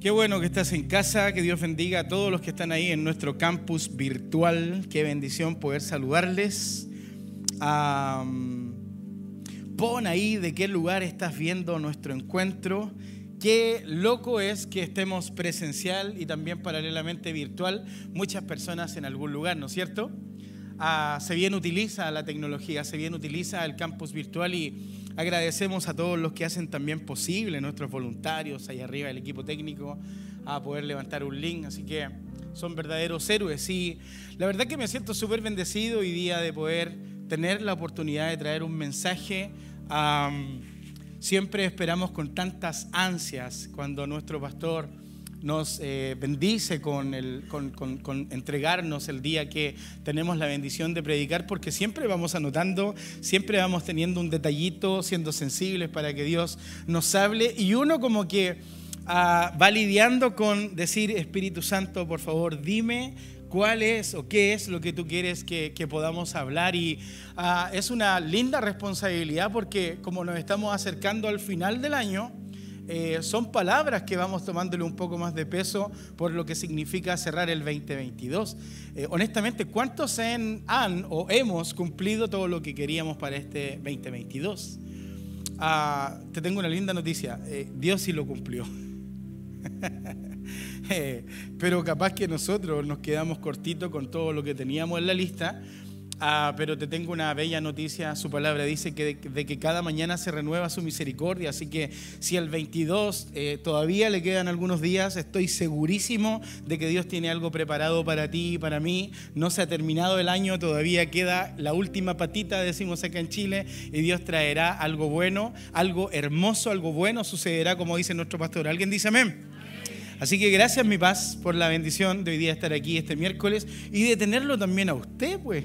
Qué bueno que estás en casa, que Dios bendiga a todos los que están ahí en nuestro campus virtual. Qué bendición poder saludarles. pon ahí de qué lugar estás viendo nuestro encuentro. Qué loco es que estemos presencial y también paralelamente virtual, muchas personas en algún lugar, ¿no es cierto? Ah, se bien utiliza la tecnología, se bien utiliza el campus virtual y Agradecemos a todos los que hacen también posible, nuestros voluntarios, ahí arriba el equipo técnico, a poder levantar un link. Así que son verdaderos héroes. Y la verdad que me siento súper bendecido hoy día de poder tener la oportunidad de traer un mensaje. siempre esperamos con tantas ansias cuando nuestro pastor nos eh, bendice con, el, con, con, entregarnos el día que tenemos la bendición de predicar, porque siempre vamos anotando, siempre vamos teniendo un detallito, siendo sensibles para que Dios nos hable, y uno como que ah, va lidiando con decir, Espíritu Santo, por favor, dime cuál es o qué es lo que tú quieres que, que podamos hablar. Y ah, es una linda responsabilidad porque como nos estamos acercando al final del año, eh, son palabras que vamos tomándole un poco más de peso por lo que significa cerrar el 2022. Eh, honestamente, ¿cuántos han, o hemos cumplido todo lo que queríamos para este 2022? Ah, te tengo una linda noticia, eh, Dios sí lo cumplió. pero capaz que nosotros nos quedamos cortitos con todo lo que teníamos en la lista Ah, pero te tengo una bella noticia. Su palabra dice que de, que cada mañana se renueva su misericordia. Así que si el 22 eh, todavía le quedan algunos días, estoy segurísimo de que Dios tiene algo preparado para ti y para mí. No se ha terminado el año, todavía queda la última patita, decimos acá en Chile, y Dios traerá algo bueno, algo hermoso, algo bueno sucederá, como dice nuestro pastor. ¿Alguien dice amén? Así que gracias, mi paz, por la bendición de hoy día estar aquí este miércoles y de tenerlo también a usted, pues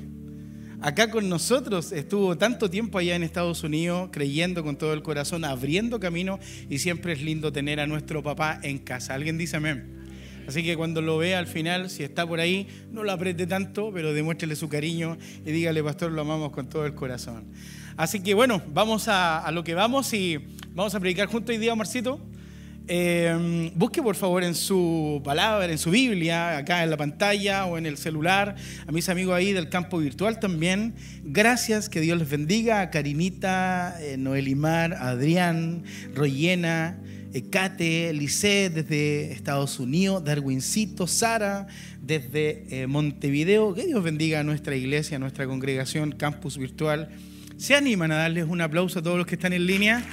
acá con nosotros. Estuvo tanto tiempo allá en Estados Unidos, creyendo con todo el corazón, abriendo camino y siempre es lindo tener a nuestro papá en casa. ¿Alguien dice amén? Así que cuando lo vea al final, si está por ahí, no lo apriete tanto, pero demuéstrele su cariño y dígale, pastor, lo amamos con todo el corazón. Así que bueno, vamos a, lo que vamos y vamos a predicar juntos hoy día, Marcito. Eh, busque por favor en su palabra, en su Biblia, acá en la pantalla o en el celular, a mis amigos ahí del campo virtual también. Gracias, que Dios les bendiga a Karinita, eh, Noelimar, Adrián, Royena, Kate, Lice desde Estados Unidos, Darwincito, Sara desde eh, Montevideo. Que Dios bendiga a nuestra iglesia, a nuestra congregación, campus virtual. ¿Se animan a darles un aplauso a todos los que están en línea?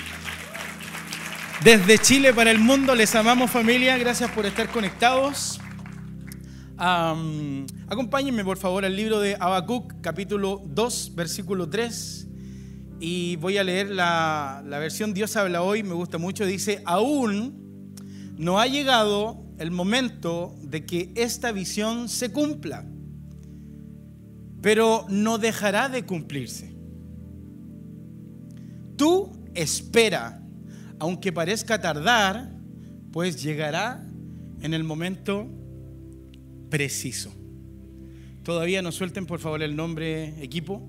Desde Chile para el mundo, les amamos familia, gracias por estar conectados. acompáñenme por favor al libro de Habacuc, capítulo 2, versículo 3. Y voy a leer la, la versión Dios habla hoy, me gusta mucho. Dice, aún no ha llegado el momento de que esta visión se cumpla, pero no dejará de cumplirse. Tú espera aunque parezca tardar, pues llegará en el momento preciso. Todavía no suelten por favor el nombre equipo.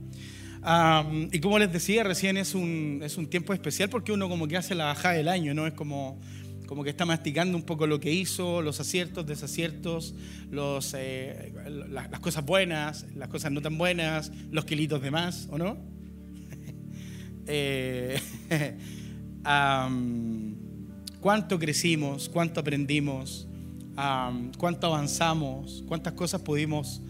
y como les decía, recién es un, es un tiempo especial porque uno como que hace la bajada del año, ¿no? Es como, como que está masticando un poco lo que hizo, los aciertos, desaciertos, los, eh, las cosas buenas, las cosas no tan buenas, los kilitos de más, ¿o no? eh, cuánto crecimos, cuánto aprendimos, cuánto avanzamos, cuántas cosas pudimos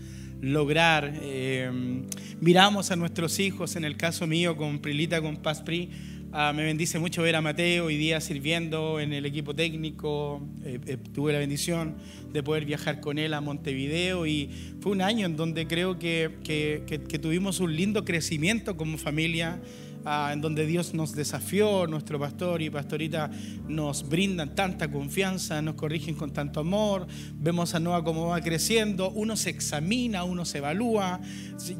lograr. Em, miramos a nuestros hijos, en el caso mío con Prilita, con Paspri, ah, me bendice mucho ver a Mateo hoy día sirviendo en el equipo técnico. Eh, eh, tuve la bendición de poder viajar con él a Montevideo y fue un año en donde creo que, que tuvimos un lindo crecimiento como familia. En donde Dios nos desafió, nuestro pastor y pastorita nos brindan tanta confianza, nos corrigen con tanto amor, vemos a Noah cómo va creciendo, uno se examina, uno se evalúa.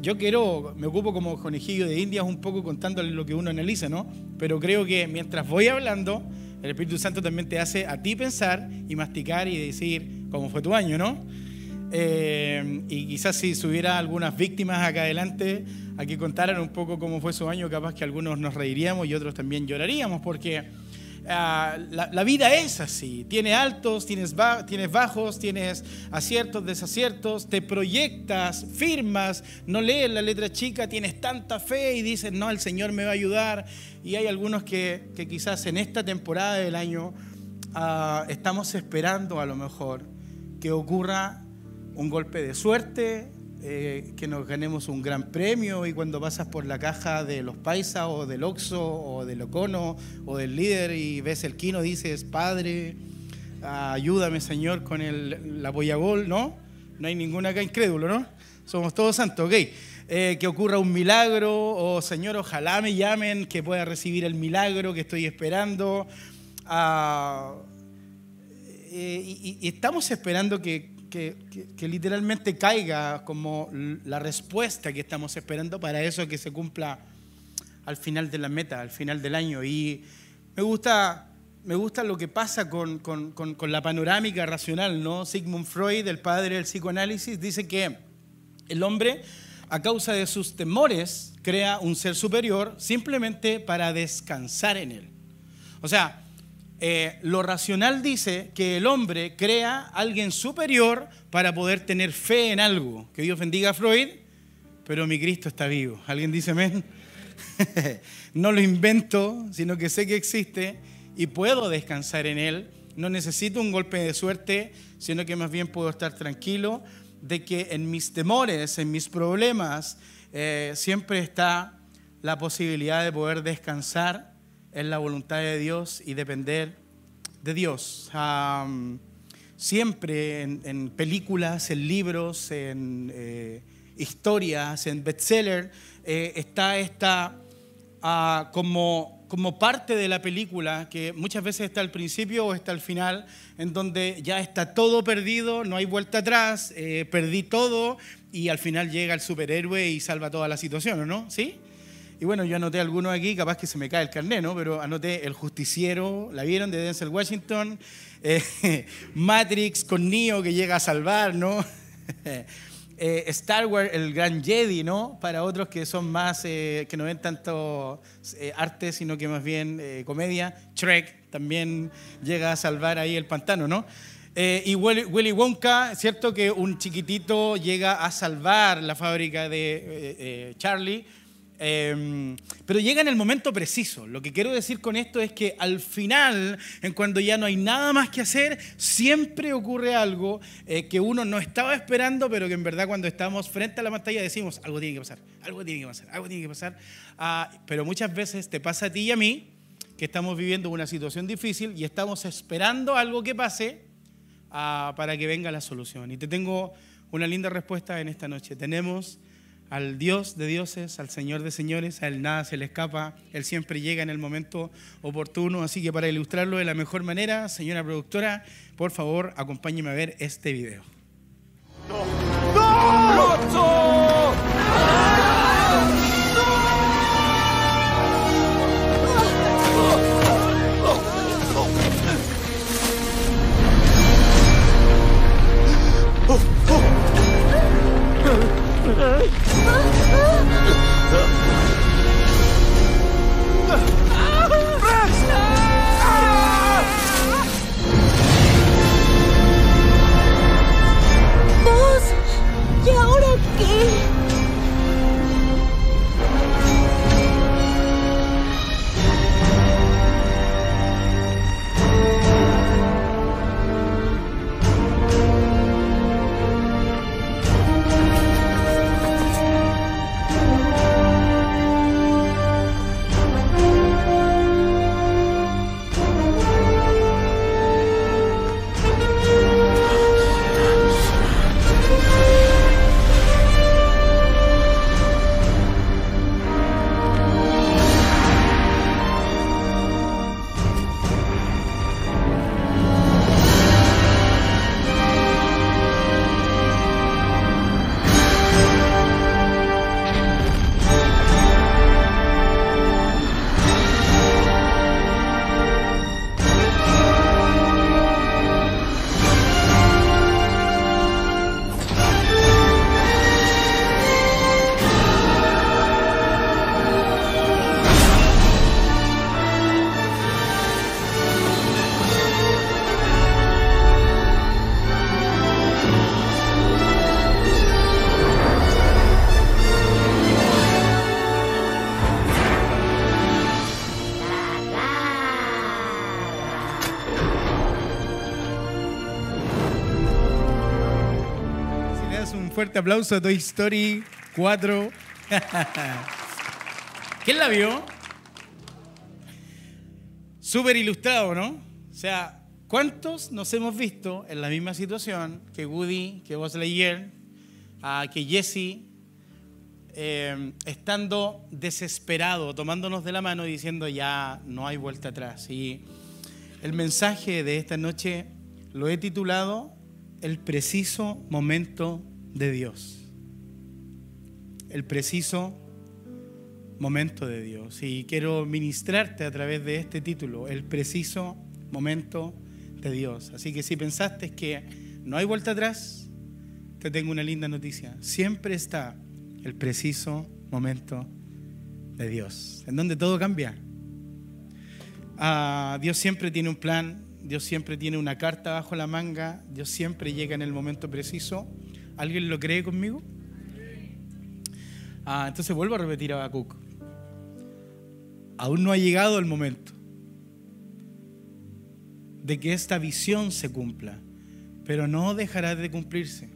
Yo quiero, me ocupo como conejillo de indias un poco contándole lo que uno analiza, ¿no? Pero creo que mientras voy hablando, el Espíritu Santo también te hace a ti pensar y masticar y decir cómo fue tu año, ¿no? Eh, y quizás si hubiera algunas víctimas acá adelante, a que contaran un poco cómo fue su año, capaz que algunos nos reiríamos y otros también lloraríamos, porque Ah, la, vida es así. Tiene altos, tienes, tienes bajos, tienes aciertos, desaciertos, te proyectas, firmas, no lees la letra chica, tienes tanta fe y dices, no, el Señor me va a ayudar. Y hay algunos que, quizás en esta temporada del año ah, estamos esperando a lo mejor que ocurra un golpe de suerte, eh, que nos ganemos un gran premio y cuando pasas por la caja de los Paisa o del Oxo o del Ocono o del líder y ves el Kino, dices, Padre, ayúdame Señor con el, la ¿no? No hay ninguna acá incrédulo, ¿no? Somos todos santos, ok. Eh, que ocurra un milagro o Señor, ojalá me llamen, que pueda recibir el milagro que estoy esperando. Ah, eh, y estamos esperando que que, literalmente caiga como la respuesta que estamos esperando para eso que se cumpla al final de la meta, al final del año. Y me gusta, me gusta lo que pasa con, con, con, la panorámica racional, ¿no? Sigmund Freud, el padre del psicoanálisis, dice que el hombre, a causa de sus temores, crea un ser superior simplemente para descansar en él. O sea, eh, lo racional dice que el hombre crea alguien superior para poder tener fe en algo. Que Dios bendiga a Freud, pero mi Cristo está vivo. ¿Alguien dice amén? no lo invento, sino que sé que existe y puedo descansar en él. No necesito un golpe de suerte, sino que más bien puedo estar tranquilo de que en mis temores, en mis problemas, eh, siempre está la posibilidad de poder descansar en la voluntad de Dios y depender de Dios. siempre en, películas, en libros, en eh, historias, en bestseller, eh, está esta ah, como, como parte de la película que muchas veces está al principio o está al final, en donde ya está todo perdido, no hay vuelta atrás, eh, perdí todo y al final llega el superhéroe y salva toda la situación, ¿no? ¿Sí? Y bueno, yo anoté algunos aquí, capaz que se me cae el carnet, ¿no? Pero anoté El Justiciero, ¿la vieron? De Denzel Washington. Eh, Matrix con Neo que llega a salvar, ¿no? Eh, Star Wars, el Gran Jedi, ¿no? Para otros que son más, eh, que no ven tanto arte, sino que más bien comedia. Trek también llega a salvar ahí el pantano, ¿no? y Willy Wonka, ¿cierto? Que un chiquitito llega a salvar la fábrica de Charlie Em, pero llega en el momento preciso. Lo que quiero decir con esto es que al final, en cuando ya no hay nada más que hacer, siempre ocurre algo eh, que uno no estaba esperando, pero que en verdad cuando estamos frente a la pantalla decimos, algo tiene que pasar, algo tiene que pasar, algo tiene que pasar. Ah, pero muchas veces te pasa a ti y a mí que estamos viviendo una situación difícil y estamos esperando algo que pase ah, para que venga la solución. Y te tengo una linda respuesta en esta noche. Tenemos al Dios de dioses, al Señor de señores, a Él nada se le escapa, Él siempre llega en el momento oportuno, así que para ilustrarlo de la mejor manera, señora productora, por favor, acompáñeme a ver este video. ¿Y ahora qué? Fuerte aplauso a Toy Story 4. ¿Quién la vio? Súper ilustrado, ¿no? O sea, ¿cuántos nos hemos visto en la misma situación que Woody, que Buzz Lightyear, que Jesse, eh, estando desesperado, tomándonos de la mano y diciendo ya no hay vuelta atrás? Y el mensaje de esta noche lo he titulado El preciso momento de Dios. El preciso momento de Dios. Y quiero ministrarte a través de este título, El preciso momento de Dios. Así que si pensaste que no hay vuelta atrás, te tengo una linda noticia. Siempre está el preciso momento de Dios, en donde todo cambia. Ah, Dios siempre tiene un plan, Dios siempre tiene una carta bajo la manga, Dios siempre llega en el momento preciso. ¿Alguien lo cree conmigo? Ah, entonces vuelvo a repetir a Habacuc. Aún no ha llegado el momento de que esta visión se cumpla, pero no dejará de cumplirse.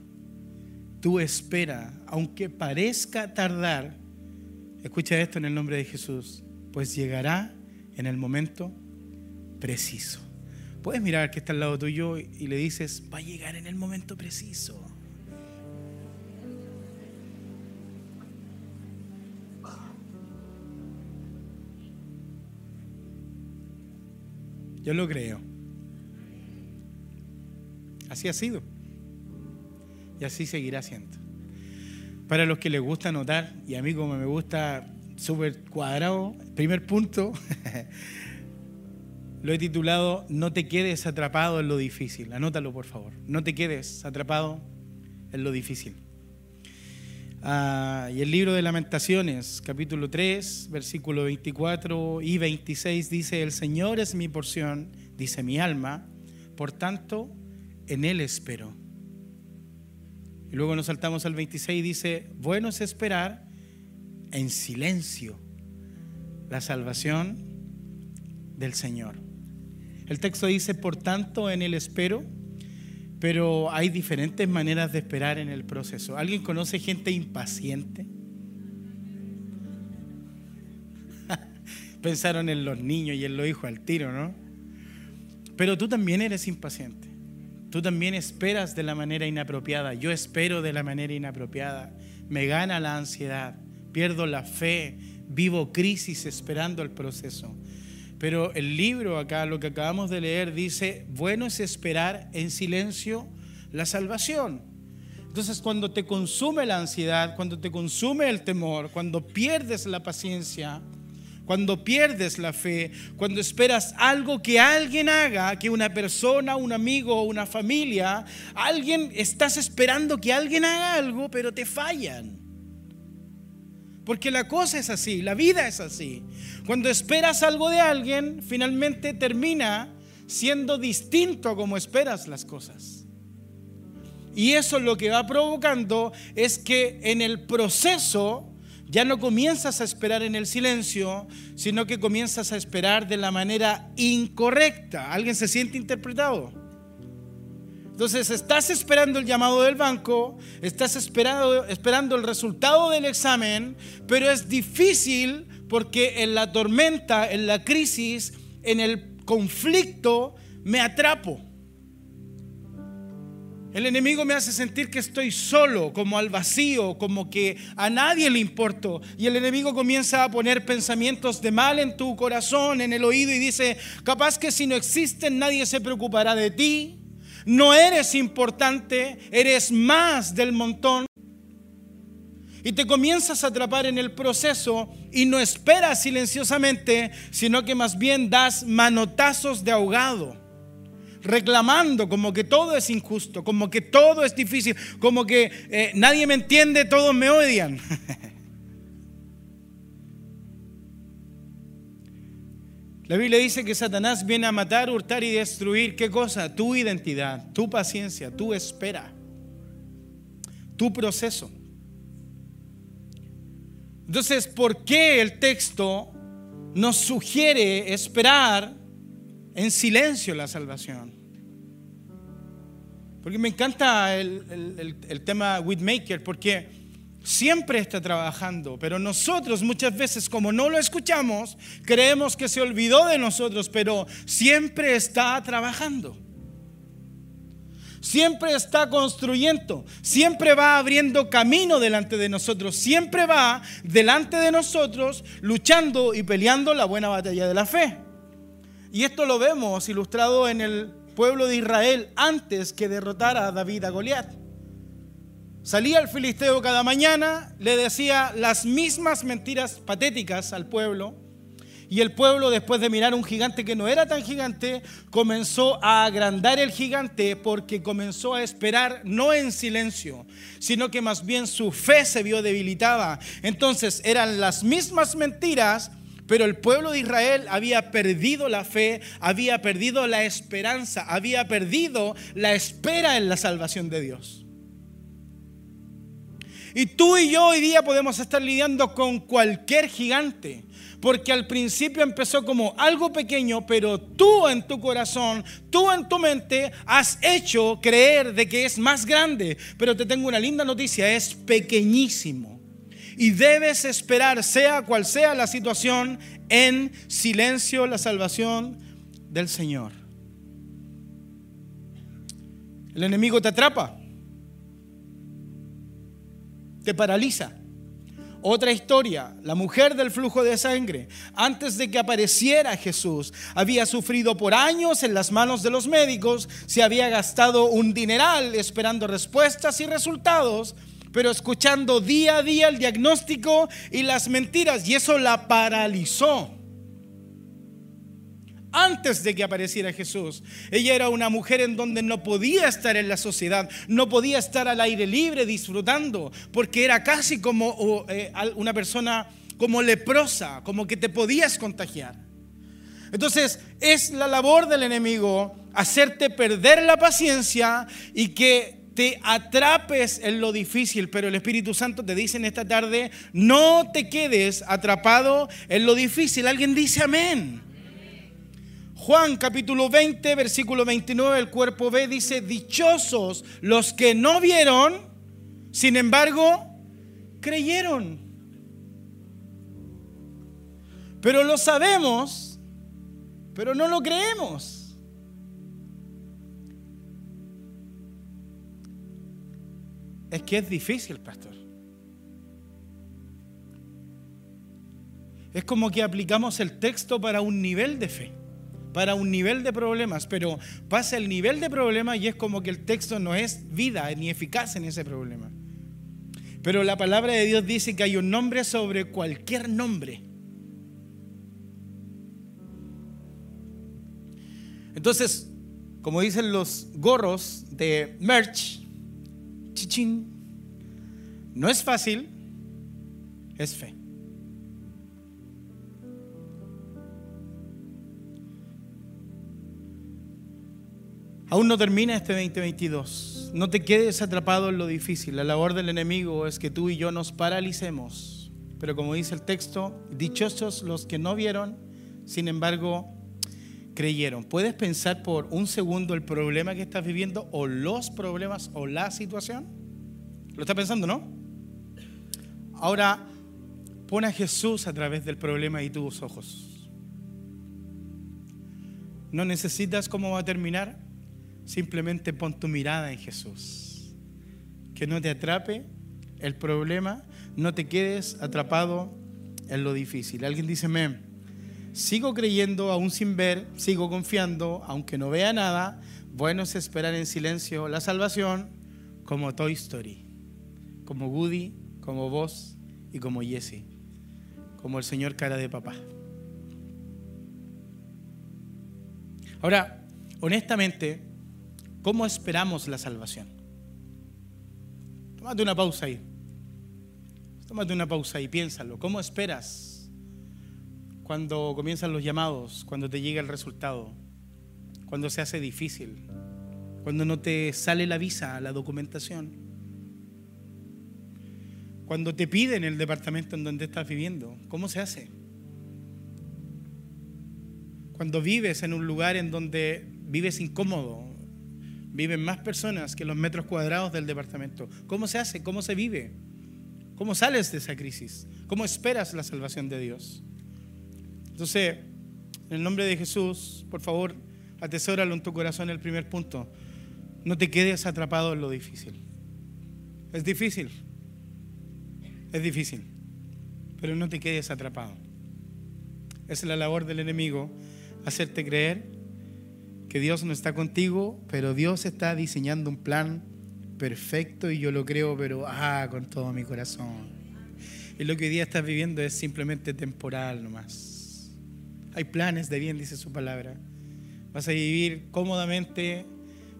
Tú espera, aunque parezca tardar, escucha esto en el nombre de Jesús, pues llegará en el momento preciso. Puedes mirar al que está al lado tuyo y le dices, va a llegar en el momento preciso. Yo lo creo. Así ha sido. Y así seguirá siendo. Para los que les gusta anotar, y a mí como me gusta súper cuadrado, primer punto, Lo he titulado No te quedes atrapado en lo difícil. Anótalo, por favor. No te quedes atrapado en lo difícil. Ah, y el libro de lamentaciones, capítulo 3, versículo 24 y 26 dice, el Señor es mi porción, dice mi alma, por tanto, en Él espero. Y luego nos saltamos al 26 y dice, bueno es esperar en silencio la salvación del Señor. El texto dice, por tanto, en el espero, pero hay diferentes maneras de esperar en el proceso. ¿Alguien conoce gente impaciente? Pensaron en los niños y en los hijos al tiro, ¿no? Pero tú también eres impaciente. Tú también esperas de la manera inapropiada. Yo espero de la manera inapropiada. Me gana la ansiedad. Pierdo la fe. Vivo crisis esperando el proceso. Pero el libro acá, lo que acabamos de leer, dice, bueno es esperar en silencio la salvación. Entonces cuando te consume la ansiedad, cuando te consume el temor, cuando pierdes la paciencia, cuando pierdes la fe, cuando esperas algo que alguien haga, que una persona, un amigo, una familia, alguien, estás esperando que alguien haga algo, pero te fallan. Porque la cosa es así, la vida es así. Cuando esperas algo de alguien, finalmente termina siendo distinto a como esperas las cosas. Y eso lo que va provocando es que en el proceso ya no comienzas a esperar en el silencio, sino que comienzas a esperar de la manera incorrecta. ¿Alguien se siente interpretado? Entonces estás esperando el llamado del banco, estás esperando, el resultado del examen, pero es difícil porque en la tormenta, en la crisis, en el conflicto, me atrapo. El enemigo me hace sentir que estoy solo, como al vacío, como que a nadie le importo. Y el enemigo comienza a poner pensamientos de mal en tu corazón, en el oído, y dice, capaz que si no existen nadie se preocupará de ti. No eres importante, eres más del montón. Y te comienzas a atrapar en el proceso y no esperas silenciosamente, sino que más bien das manotazos de ahogado, reclamando como que todo es injusto, como que todo es difícil, como que eh, nadie me entiende, todos me odian. La Biblia dice que Satanás viene a matar, hurtar y destruir. ¿Qué cosa? Tu identidad, tu paciencia, tu espera, tu proceso. Entonces, ¿por qué el texto nos sugiere esperar en silencio la salvación? Porque me encanta el, el, tema Whitmaker, porque siempre está trabajando, pero nosotros muchas veces como no lo escuchamos, creemos que se olvidó de nosotros, pero siempre está trabajando. Siempre está construyendo, siempre va abriendo camino delante de nosotros, siempre va delante de nosotros luchando y peleando la buena batalla de la fe. Y esto lo vemos ilustrado en el pueblo de Israel antes que derrotara a David a Goliat. Salía el filisteo cada mañana, le decía las mismas mentiras patéticas al pueblo. Y el pueblo, después de mirar un gigante que no era tan gigante, comenzó a agrandar el gigante porque comenzó a esperar no en silencio, sino que más bien su fe se vio debilitada. Entonces eran las mismas mentiras, pero el pueblo de Israel había perdido la fe, había perdido la esperanza, había perdido la espera en la salvación de Dios. Y tú y yo hoy día podemos estar lidiando con cualquier gigante, porque al principio empezó como algo pequeño, pero tú en tu corazón, tú en tu mente has hecho creer de que es más grande. Pero te tengo una linda noticia, es pequeñísimo y debes esperar, sea cual sea la situación, en silencio la salvación del Señor. El enemigo te atrapa, te paraliza. Otra historia, la mujer del flujo de sangre, antes de que apareciera Jesús, había sufrido por años en las manos de los médicos, se había gastado un dineral esperando respuestas y resultados, pero escuchando día a día el diagnóstico y las mentiras, y eso la paralizó. Antes de que apareciera Jesús, ella era una mujer en donde no podía estar en la sociedad, no podía estar al aire libre disfrutando, porque era casi como eh, una persona como leprosa, como que te podías contagiar. Entonces es la labor del enemigo hacerte perder la paciencia y que te atrapes en lo difícil, pero el Espíritu Santo te dice en esta tarde, no te quedes atrapado en lo difícil. Alguien dice amén. Juan capítulo 20, versículo 29, el cuerpo B dice, dichosos los que no vieron, sin embargo, creyeron. Pero lo sabemos, pero no lo creemos. Es que es difícil, pastor. Es como que aplicamos el texto para un nivel de fe, para un nivel de problemas, pero pasa el nivel de problema y es como que el texto no es vida ni eficaz en ese problema. Pero la palabra de Dios dice que hay un nombre sobre cualquier nombre. Entonces, como dicen los gorros de merch, chichín. No es fácil, es fe. Aún no termina este 2022. No te quedes atrapado en lo difícil. La labor del enemigo es que tú y yo nos paralicemos. Pero como dice el texto, dichosos los que no vieron, sin embargo, creyeron. ¿Puedes pensar por un segundo el problema que estás viviendo o los problemas o la situación? ¿Lo estás pensando, no? Ahora, pon a Jesús a través del problema y tus ojos. No necesitas cómo va a terminar, simplemente pon tu mirada en Jesús. Que no te atrape el problema, no te quedes atrapado en lo difícil. Alguien dice, sigo creyendo aún sin ver, sigo confiando, aunque no vea nada. Bueno es esperar en silencio la salvación como Toy Story, como Woody, como vos y como Jesse, como el Señor cara de papá. Ahora, honestamente, ¿cómo esperamos la salvación? Tómate una pausa ahí. Tómate una pausa y piénsalo. ¿Cómo esperas cuando comienzan los llamados, cuando te llega el resultado, cuando se hace difícil, cuando no te sale la visa, la documentación, cuando te piden el departamento en donde estás viviendo, ¿cómo se hace? Cuando vives en un lugar en donde vives incómodo, viven más personas que los metros cuadrados del departamento. ¿Cómo se hace? ¿Cómo se vive? ¿Cómo sales de esa crisis? ¿Cómo esperas la salvación de Dios? Entonces, en el nombre de Jesús, por favor, atesóralo en tu corazón el primer punto. No te quedes atrapado en lo difícil. Es difícil. Es difícil. Pero no te quedes atrapado. Es la labor del enemigo hacerte creer que Dios no está contigo, pero Dios está diseñando un plan perfecto y yo lo creo, pero ah, con todo mi corazón. Y lo que hoy día estás viviendo es simplemente temporal nomás. Hay planes de bien, dice su palabra. Vas a vivir cómodamente,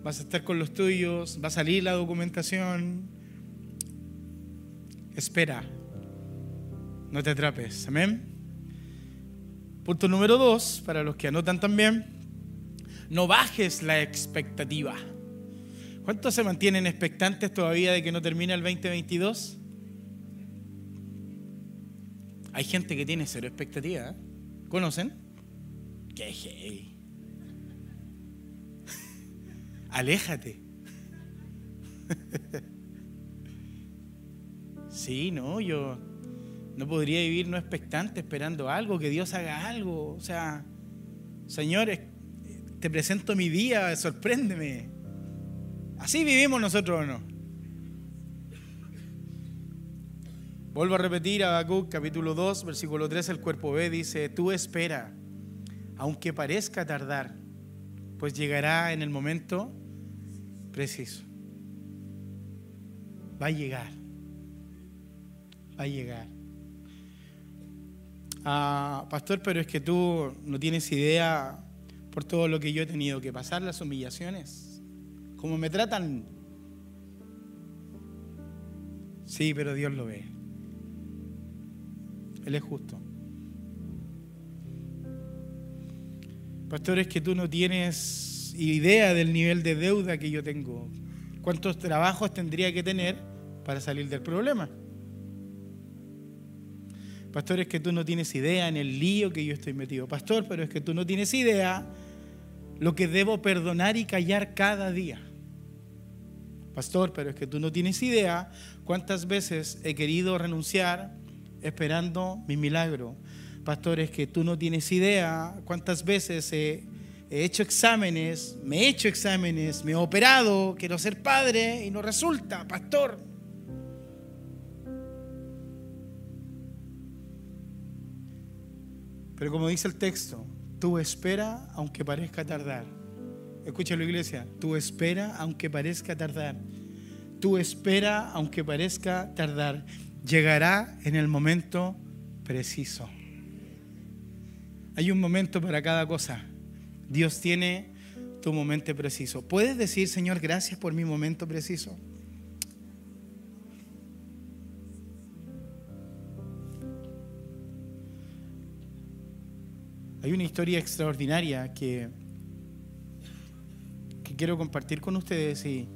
vas a estar con los tuyos, va a salir la documentación. Espera, no te atrapes. Amén. Punto número dos, para los que anotan también, no bajes la expectativa. ¿Cuántos se mantienen expectantes todavía de que no termine el 2022? Hay gente que tiene cero expectativa. ¿eh? ¿Conocen? ¡Qué hey. Aléjate. sí, no, yo no podría vivir no expectante, esperando algo, que Dios haga algo. O sea, señores, te presento mi día, sorpréndeme. Así vivimos nosotros o no. Vuelvo a repetir, Habacuc capítulo 2, versículo 3, el cuerpo B dice, tú espera, aunque parezca tardar, pues llegará en el momento preciso. Va a llegar, va a llegar. Ah, pastor, pero es que tú no tienes idea por todo lo que yo he tenido que pasar, las humillaciones como me tratan. Sí, pero Dios lo ve. Él es justo. Pastor, es que tú no tienes idea del nivel de deuda que yo tengo. ¿Cuántos trabajos tendría que tener para salir del problema? Pastor, es que tú no tienes idea en el lío que yo estoy metido. Pastor, pero es que tú no tienes idea lo que debo perdonar y callar cada día. Pastor, pero es que tú no tienes idea cuántas veces he querido renunciar esperando mi milagro. Pastor, es que tú no tienes idea cuántas veces he, hecho exámenes, me he hecho exámenes, me he operado, quiero ser padre y no resulta, pastor. Pero como dice el texto, tú espera aunque parezca tardar. Escúchalo iglesia, tú espera aunque parezca tardar. Tú espera aunque parezca tardar. Llegará en el momento preciso. Hay un momento para cada cosa. Dios tiene tu momento preciso. ¿Puedes decir, Señor, gracias por mi momento preciso? Hay una historia extraordinaria que quiero compartir con ustedes y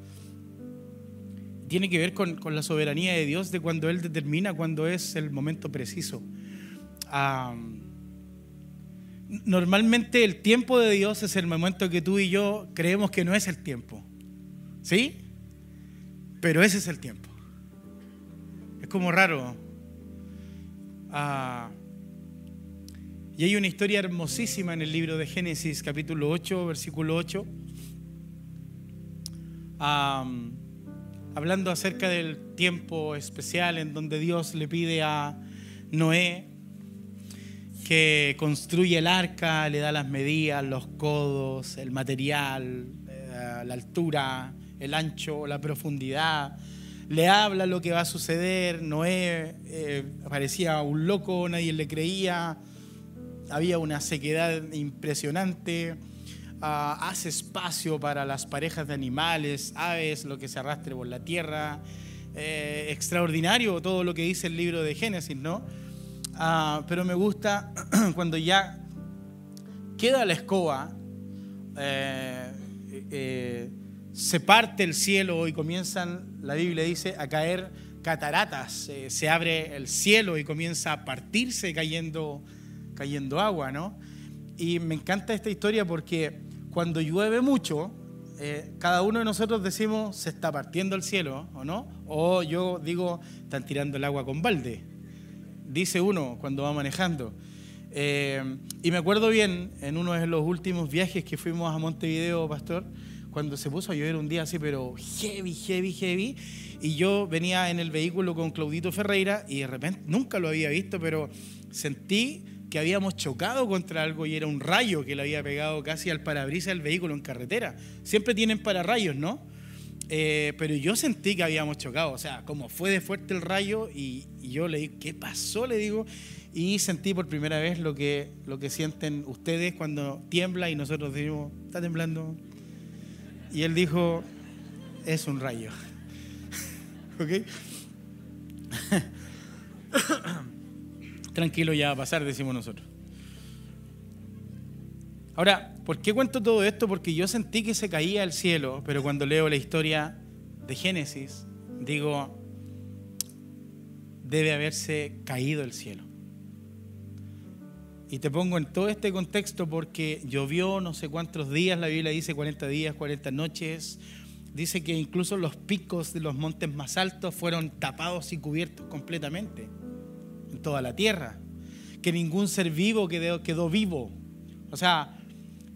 tiene que ver con, la soberanía de Dios de cuando Él determina cuándo es el momento preciso. normalmente el tiempo de Dios es el momento que tú y yo creemos que no es el tiempo. ¿Sí? Pero ese es el tiempo. Es como raro. Ah, y hay una historia hermosísima en el libro de Génesis, capítulo 8, versículo 8 hablando acerca del tiempo especial en donde Dios le pide a Noé que construye el arca, le da las medidas, los codos, el material, eh, la altura, el ancho, la profundidad. Le habla lo que va a suceder. Noé eh, parecía un loco, nadie le creía. Había una sequedad impresionante Ah, hace espacio para las parejas de animales, aves, lo que se arrastre por la tierra. Eh, extraordinario todo lo que dice el libro de Génesis, ¿no? Ah, pero me gusta cuando ya queda la escoba, eh, eh, se parte el cielo y comienzan, la Biblia dice, a caer cataratas, se abre el cielo y comienza a partirse cayendo, cayendo agua, ¿no? Y me encanta esta historia porque cuando llueve mucho, eh, cada uno de nosotros decimos, se está partiendo el cielo, ¿o no? O yo digo, están tirando el agua con balde. Dice uno cuando va manejando. Eh, y me acuerdo bien, en uno de los últimos viajes que fuimos a Montevideo, pastor, cuando se puso a llover un día así, pero heavy, heavy, heavy. Y yo venía en el vehículo con Claudito Ferreira y de repente, nunca lo había visto, pero sentí que habíamos chocado contra algo y era un rayo que le había pegado casi al parabrisas del vehículo en carretera. Siempre tienen pararrayos, ¿no? Eh, pero yo sentí que habíamos chocado, o sea, como fue de fuerte el rayo y, yo le dije, ¿qué pasó? Le digo, y sentí por primera vez lo que, lo que sienten ustedes cuando tiembla y nosotros decimos, está temblando. Y él dijo, es un rayo. ¿Ok? Tranquilo ya va a pasar, decimos nosotros. Ahora, ¿por qué cuento todo esto? Porque yo sentí que se caía el cielo, pero cuando leo la historia de Génesis, digo, debe haberse caído el cielo. Y te pongo en todo este contexto porque llovió no sé cuántos días, la Biblia dice 40 días, 40 noches. Dice que incluso los picos de los montes más altos fueron tapados y cubiertos completamente en toda la tierra, que ningún ser vivo quedó, vivo. O sea,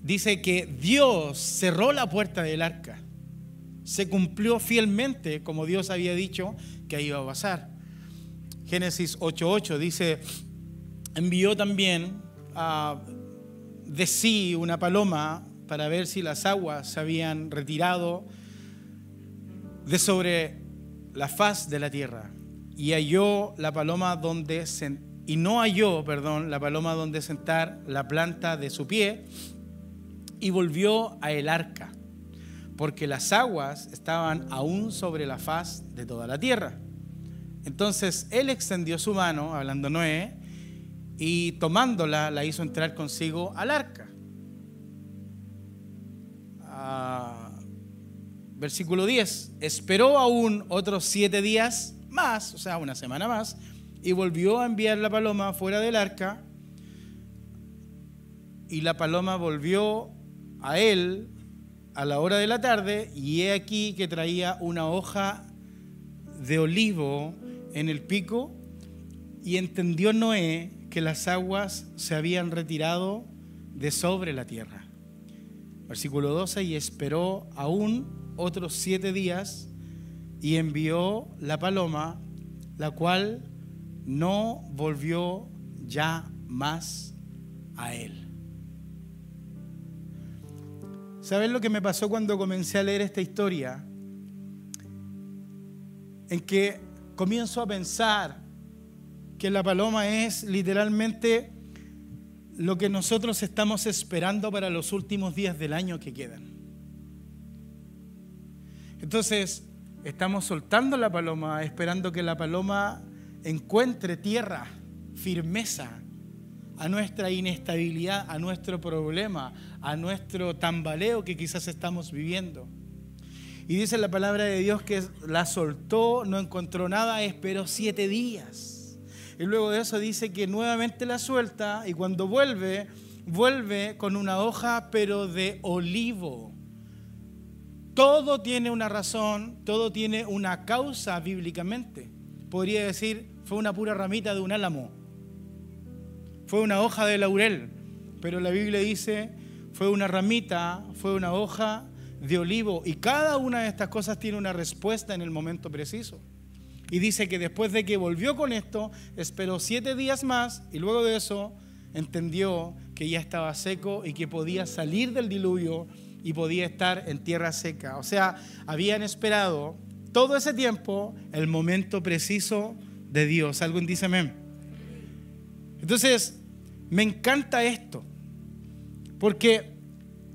dice que Dios cerró la puerta del arca. Se cumplió fielmente como Dios había dicho que iba a pasar. Génesis 8:8 dice, envió también de sí una paloma para ver si las aguas se habían retirado de sobre la faz de la tierra y halló la paloma donde y no halló, perdón, la paloma donde sentar la planta de su pie y volvió a el arca, porque las aguas estaban aún sobre la faz de toda la tierra. Entonces él extendió su mano, hablando Noé, y tomándola la hizo entrar consigo al arca. Ah, versículo 10, esperó aún otros siete días más, o sea, una semana más, y volvió a enviar la paloma fuera del arca, y la paloma volvió a él a la hora de la tarde, y he aquí que traía una hoja de olivo en el pico, y entendió Noé que las aguas se habían retirado de sobre la tierra. Versículo 12, y esperó aún otros siete días y envió la paloma, la cual no volvió ya más a él. ¿Sabes lo que me pasó cuando comencé a leer esta historia? En que comienzo a pensar que la paloma es literalmente lo que nosotros estamos esperando para los últimos días del año que quedan. Entonces, estamos soltando la paloma, esperando que la paloma encuentre tierra, firmeza a nuestra inestabilidad, a nuestro problema, a nuestro tambaleo que quizás estamos viviendo. Y dice la palabra de Dios que la soltó, no encontró nada, esperó siete días. Y luego de eso dice que nuevamente la suelta y cuando vuelve, vuelve con una hoja pero de olivo. Todo tiene una razón, todo tiene una causa bíblicamente. Podría decir, fue una pura ramita de un álamo, fue una hoja de laurel, pero la Biblia dice, fue una ramita, fue una hoja de olivo. Y cada una de estas cosas tiene una respuesta en el momento preciso. Y dice que después de que volvió con esto, esperó siete días más y luego de eso entendió que ya estaba seco y que podía salir del diluvio y podía estar en tierra seca. O sea, habían esperado todo ese tiempo el momento preciso de Dios. ¿Alguien dice amén? Entonces, me encanta esto, porque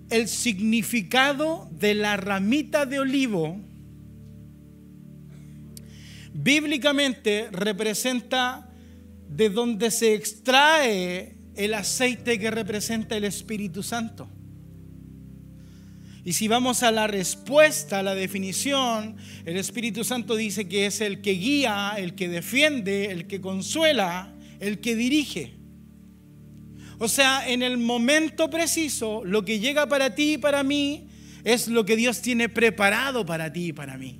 el significado de la ramita de olivo bíblicamente representa de donde se extrae el aceite que representa el Espíritu Santo. Y si vamos a la respuesta, a la definición, el Espíritu Santo dice que es el que guía, el que defiende, el que consuela, el que dirige. O sea, en el momento preciso, lo que llega para ti y para mí es lo que Dios tiene preparado para ti y para mí.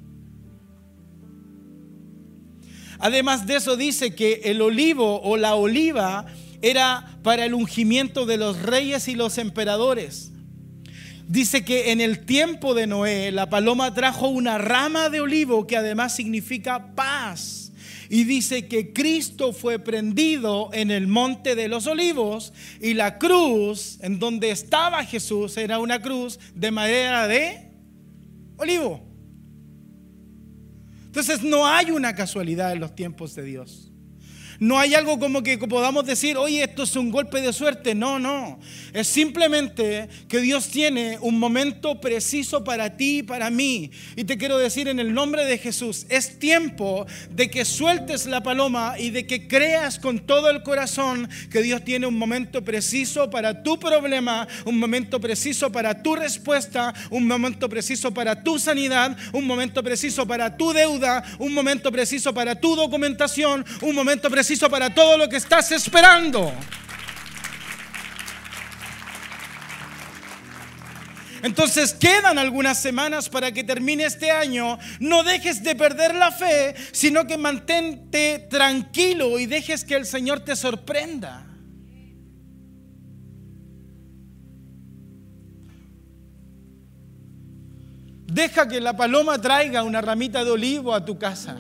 Además de eso dice que el olivo o la oliva era para el ungimiento de los reyes y los emperadores. Dice que en el tiempo de Noé la paloma trajo una rama de olivo que además significa paz. Y dice que Cristo fue prendido en el monte de los olivos y la cruz en donde estaba Jesús era una cruz de madera de olivo. Entonces no hay una casualidad en los tiempos de Dios. No hay algo como que podamos decir, oye, esto es un golpe de suerte. No, no. Es simplemente que Dios tiene un momento preciso para ti y para mí. Y te quiero decir en el nombre de Jesús, es tiempo de que sueltes la paloma y de que creas con todo el corazón que Dios tiene un momento preciso para tu problema, un momento preciso para tu respuesta, un momento preciso para tu sanidad, un momento preciso para tu deuda, un momento preciso para tu documentación, un momento preciso para todo lo que estás esperando. Entonces quedan algunas semanas para que termine este año. No dejes de perder la fe, sino que mantente tranquilo y dejes que el Señor te sorprenda. Deja que la paloma traiga una ramita de olivo a tu casa.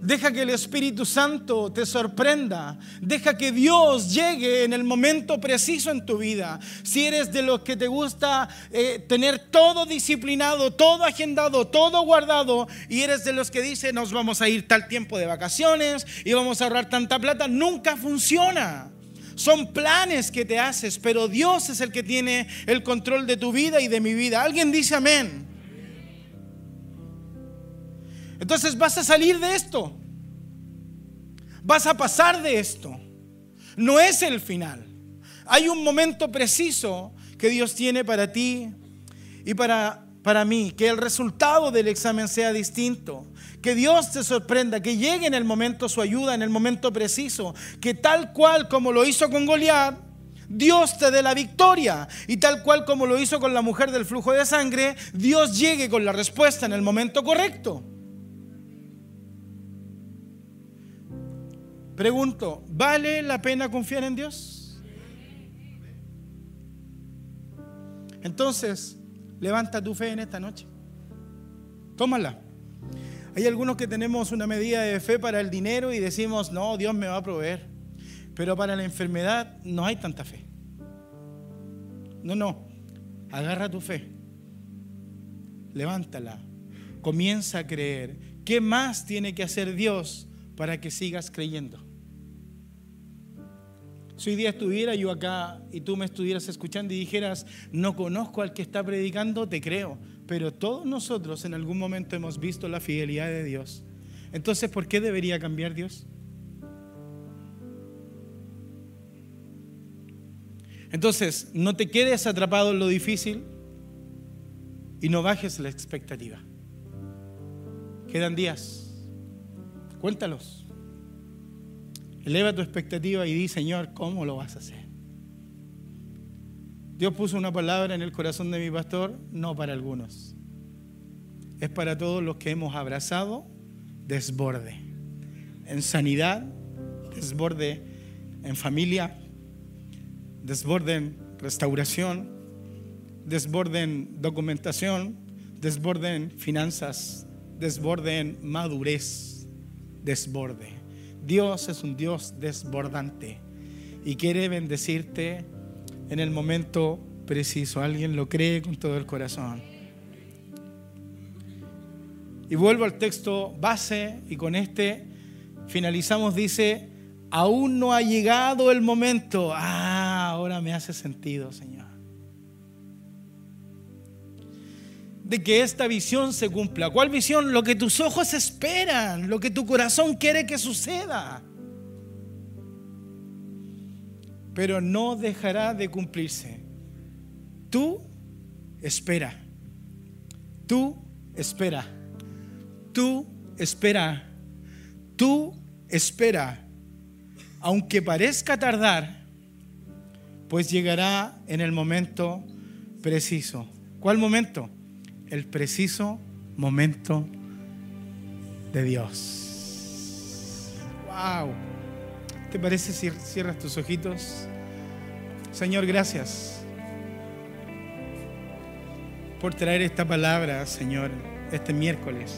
Deja que el Espíritu Santo te sorprenda. Deja que Dios llegue en el momento preciso en tu vida. Si eres de los que te gusta eh, tener todo disciplinado, todo agendado, todo guardado, y eres de los que dicen nos vamos a ir tal tiempo de vacaciones y vamos a ahorrar tanta plata, nunca funciona. Son planes que te haces, pero Dios es el que tiene el control de tu vida y de mi vida. ¿Alguien dice amén? Entonces vas a salir de esto. Vas a pasar de esto. No es el final. Hay un momento preciso que Dios tiene para ti y para, para mí. Que el resultado del examen sea distinto. Que Dios te sorprenda, que llegue en el momento su ayuda, en el momento preciso. Que tal cual como lo hizo con Goliat, Dios te dé la victoria. Y tal cual como lo hizo con la mujer del flujo de sangre, Dios llegue con la respuesta en el momento correcto. Pregunto, ¿vale la pena confiar en Dios? Entonces, levanta tu fe en esta noche. Tómala. Hay algunos que tenemos una medida de fe para el dinero y decimos, no, Dios me va a proveer. Pero para la enfermedad no hay tanta fe. No, no. Agarra tu fe. Levántala. Comienza a creer. ¿Qué más tiene que hacer Dios para que sigas creyendo? Si hoy día estuviera yo acá y tú me estuvieras escuchando y dijeras, no conozco al que está predicando, te creo. Pero todos nosotros en algún momento hemos visto la fidelidad de Dios. Entonces, ¿por qué debería cambiar Dios? Entonces, no te quedes atrapado en lo difícil y no bajes la expectativa. Quedan días. Cuéntalos. Eleva tu expectativa y di, Señor, ¿cómo lo vas a hacer? Dios puso una palabra en el corazón de mi pastor, no para algunos. Es para todos los que hemos abrazado desborde. En sanidad, desborde en familia, desborde en restauración, desborde en documentación, desborde en finanzas, desborde en madurez, desborde. Dios es un Dios desbordante y quiere bendecirte en el momento preciso. Alguien lo cree con todo el corazón. Y vuelvo al texto base y con este finalizamos. Dice, aún no ha llegado el momento. Ah, ahora me hace sentido, Señor. De que esta visión se cumpla. ¿Cuál visión? Lo que tus ojos esperan, lo que tu corazón quiere que suceda. Pero no dejará de cumplirse. Tú espera. Tú espera. Tú espera. Tú espera. Aunque parezca tardar, pues llegará en el momento preciso. ¿Cuál momento? El preciso momento de Dios. ¡Wow! ¿Te parece si cierras tus ojitos? Señor, gracias por traer esta palabra, Señor, este miércoles.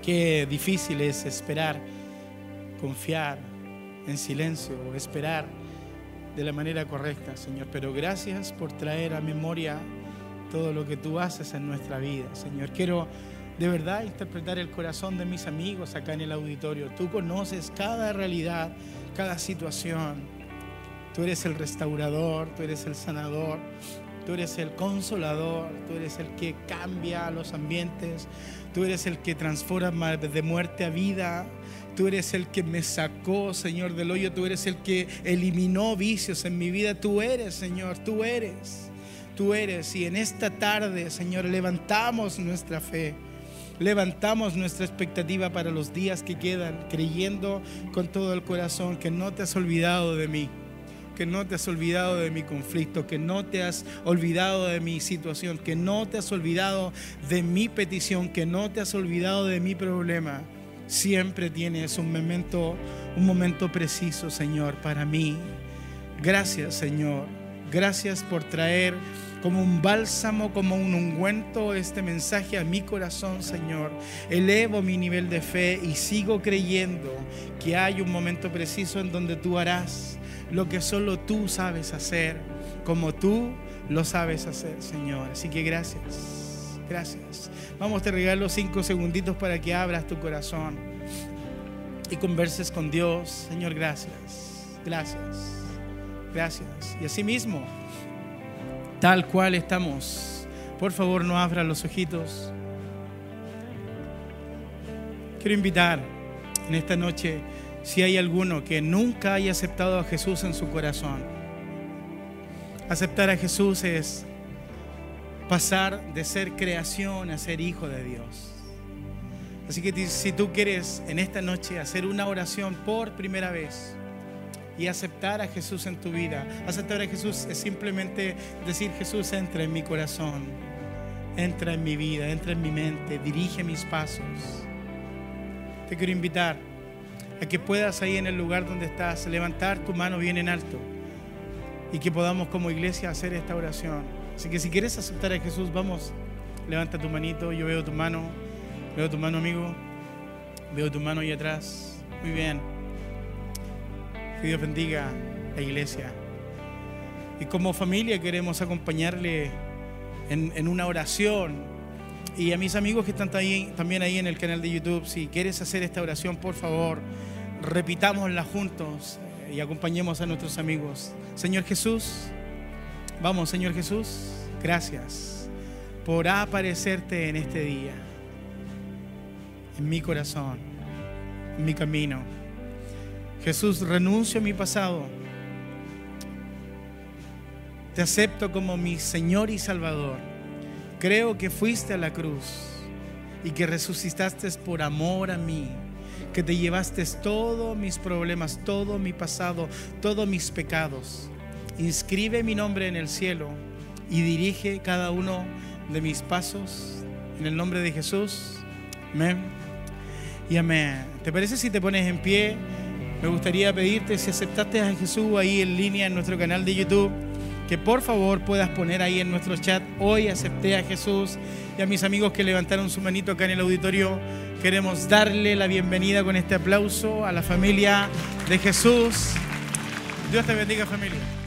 Qué difícil es esperar, confiar en silencio, esperar de la manera correcta, Señor. Pero gracias por traer a memoria todo lo que tú haces en nuestra vida, Señor. Quiero de verdad interpretar el corazón de mis amigos acá en el auditorio. Tú conoces cada realidad, cada situación. Tú eres el restaurador, tú eres el sanador, tú eres el consolador, tú eres el que cambia los ambientes, tú eres el que transforma de muerte a vida. Tú eres el que me sacó, Señor, del hoyo. Tú eres el que eliminó vicios en mi vida. Tú eres, Señor, tú eres. Tú eres. Y en esta tarde, Señor, levantamos nuestra fe levantamos nuestra expectativa para los días que quedan, creyendo con todo el corazón que no te has olvidado de mí, que no te has olvidado de mi conflicto, que no te has olvidado de mi situación, que no te has olvidado de mi petición, que no te has olvidado de mi problema. Siempre tienes un momento, un momento preciso, Señor, para mí. Gracias, Señor. Gracias por traer como un bálsamo, como un ungüento este mensaje a mi corazón, Señor. Elevo mi nivel de fe y sigo creyendo que hay un momento preciso en donde tú harás lo que solo tú sabes hacer, como tú lo sabes hacer, Señor. Así que gracias, gracias. Vamos, te regalo cinco segunditos para que abras tu corazón y converses con Dios. Señor, gracias, gracias, gracias. Y así mismo tal cual estamos. Por favor, no abra los ojitos. Quiero invitar en esta noche, si hay alguno que nunca haya aceptado a Jesús en su corazón. Aceptar a Jesús es pasar de ser creación a ser hijo de Dios. Así que si tú quieres en esta noche hacer una oración por primera vez, y aceptar a Jesús en tu vida. Aceptar a Jesús es simplemente decir, Jesús, entra en mi corazón, entra en mi vida, entra en mi mente, dirige mis pasos. Te quiero invitar a que puedas ahí en el lugar donde estás levantar tu mano bien en alto y que podamos como iglesia hacer esta oración. Así que si quieres aceptar a Jesús, vamos, levanta tu manito, yo veo tu mano, veo tu mano amigo, veo tu mano ahí atrás. Muy bien. Que Dios bendiga la iglesia. Y como familia queremos acompañarle en, una oración. Y a mis amigos que están también ahí en el canal de YouTube, si quieres hacer esta oración, por favor, repitámosla juntos y acompañemos a nuestros amigos. Señor Jesús, vamos, Señor Jesús, gracias por aparecerte en este día, en mi corazón, en mi camino. Jesús, renuncio a mi pasado. Te acepto como mi Señor y Salvador. Creo que fuiste a la cruz y que resucitaste por amor a mí, que te llevaste todos mis problemas, todo mi pasado, todos mis pecados. Inscribe mi nombre en el cielo y dirige cada uno de mis pasos en el nombre de Jesús. Amén. Y amén. ¿Te parece si te pones en pie? Me gustaría pedirte si aceptaste a Jesús ahí en línea en nuestro canal de YouTube, que por favor puedas poner ahí en nuestro chat, hoy acepté a Jesús y a mis amigos que levantaron su manito acá en el auditorio, queremos darle la bienvenida con este aplauso a la familia de Jesús. Dios te bendiga familia.